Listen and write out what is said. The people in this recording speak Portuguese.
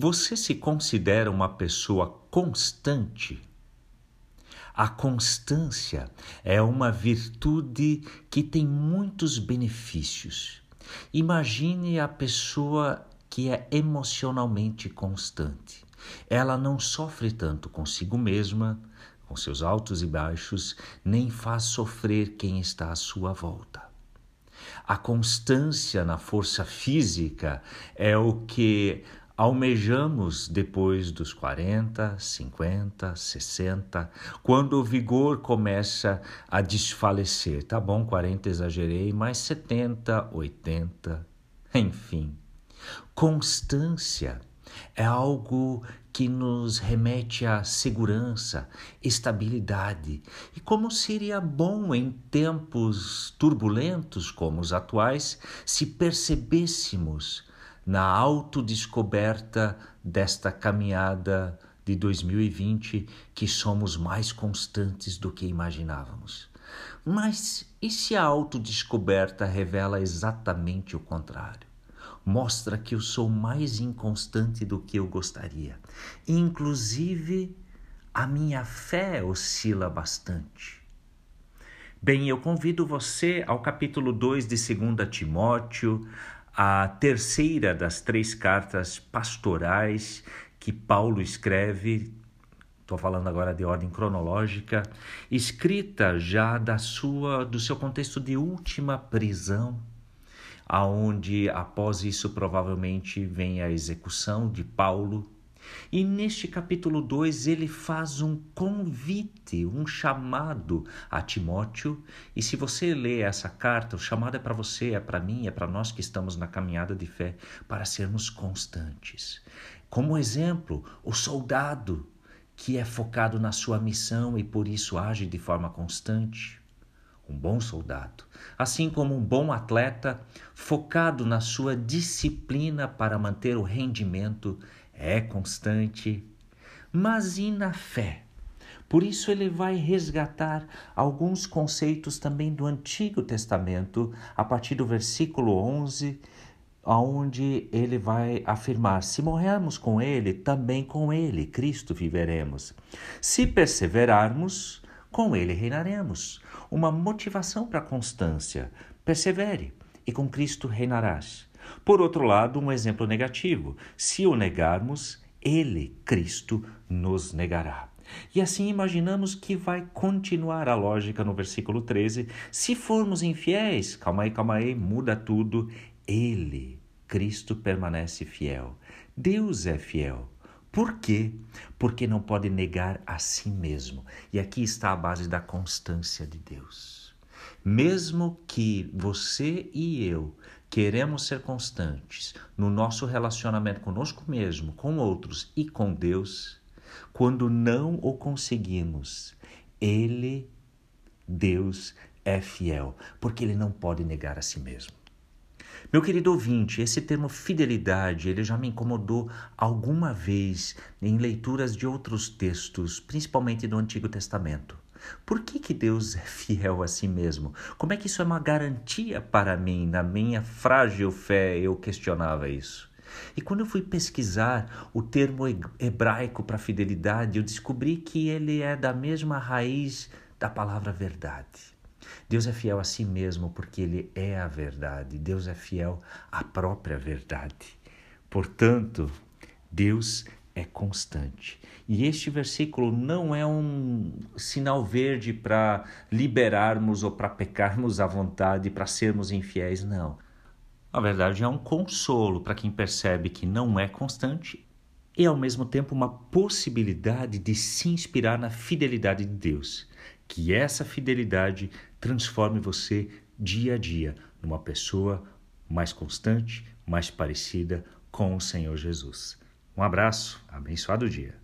Você se considera uma pessoa constante? A constância é uma virtude que tem muitos benefícios. Imagine a pessoa que é emocionalmente constante. Ela não sofre tanto consigo mesma, com seus altos e baixos, nem faz sofrer quem está à sua volta. A constância na força física é o que almejamos depois dos 40, 50, 60, quando o vigor começa a desfalecer. Tá bom, 40 exagerei, mas 70, 80, enfim. Constância é algo que nos remete à segurança, estabilidade. E como seria bom em tempos turbulentos como os atuais se percebêssemos na autodescoberta desta caminhada de 2020 que somos mais constantes do que imaginávamos. Mas e se a autodescoberta revela exatamente o contrário? Mostra que eu sou mais inconstante do que eu gostaria. Inclusive, a minha fé oscila bastante. Bem, eu convido você ao capítulo 2 de 2 Timóteo, a terceira das três cartas pastorais que Paulo escreve, estou falando agora de ordem cronológica, escrita já da sua do seu contexto de última prisão, aonde após isso provavelmente vem a execução de Paulo e neste capítulo 2 ele faz um convite, um chamado a Timóteo. E se você lê essa carta, o chamado é para você, é para mim, é para nós que estamos na caminhada de fé, para sermos constantes. Como exemplo, o soldado que é focado na sua missão e por isso age de forma constante. Um bom soldado, assim como um bom atleta focado na sua disciplina para manter o rendimento é constante, mas e na fé? Por isso ele vai resgatar alguns conceitos também do Antigo Testamento, a partir do versículo 11, onde ele vai afirmar: Se morrermos com ele, também com ele, Cristo, viveremos. Se perseverarmos, com ele reinaremos. Uma motivação para a constância. Persevere, e com Cristo reinarás. Por outro lado, um exemplo negativo: se o negarmos, ele, Cristo, nos negará. E assim imaginamos que vai continuar a lógica no versículo 13. Se formos infiéis, calma aí, calma aí, muda tudo. Ele, Cristo, permanece fiel. Deus é fiel. Por quê? Porque não pode negar a si mesmo. E aqui está a base da constância de Deus. Mesmo que você e eu queremos ser constantes no nosso relacionamento conosco mesmo, com outros e com Deus, quando não o conseguimos, Ele, Deus, é fiel, porque Ele não pode negar a si mesmo. Meu querido ouvinte, esse termo fidelidade, ele já me incomodou alguma vez em leituras de outros textos, principalmente do Antigo Testamento. Por que, que Deus é fiel a si mesmo? Como é que isso é uma garantia para mim? Na minha frágil fé, eu questionava isso. E quando eu fui pesquisar o termo hebraico para fidelidade, eu descobri que ele é da mesma raiz da palavra verdade. Deus é fiel a si mesmo porque ele é a verdade. Deus é fiel à própria verdade. Portanto, Deus é constante. E este versículo não é um sinal verde para liberarmos ou para pecarmos à vontade, para sermos infiéis, não. Na verdade, é um consolo para quem percebe que não é constante e, ao mesmo tempo, uma possibilidade de se inspirar na fidelidade de Deus. Que essa fidelidade transforme você dia a dia numa pessoa mais constante, mais parecida com o Senhor Jesus. Um abraço, abençoado dia.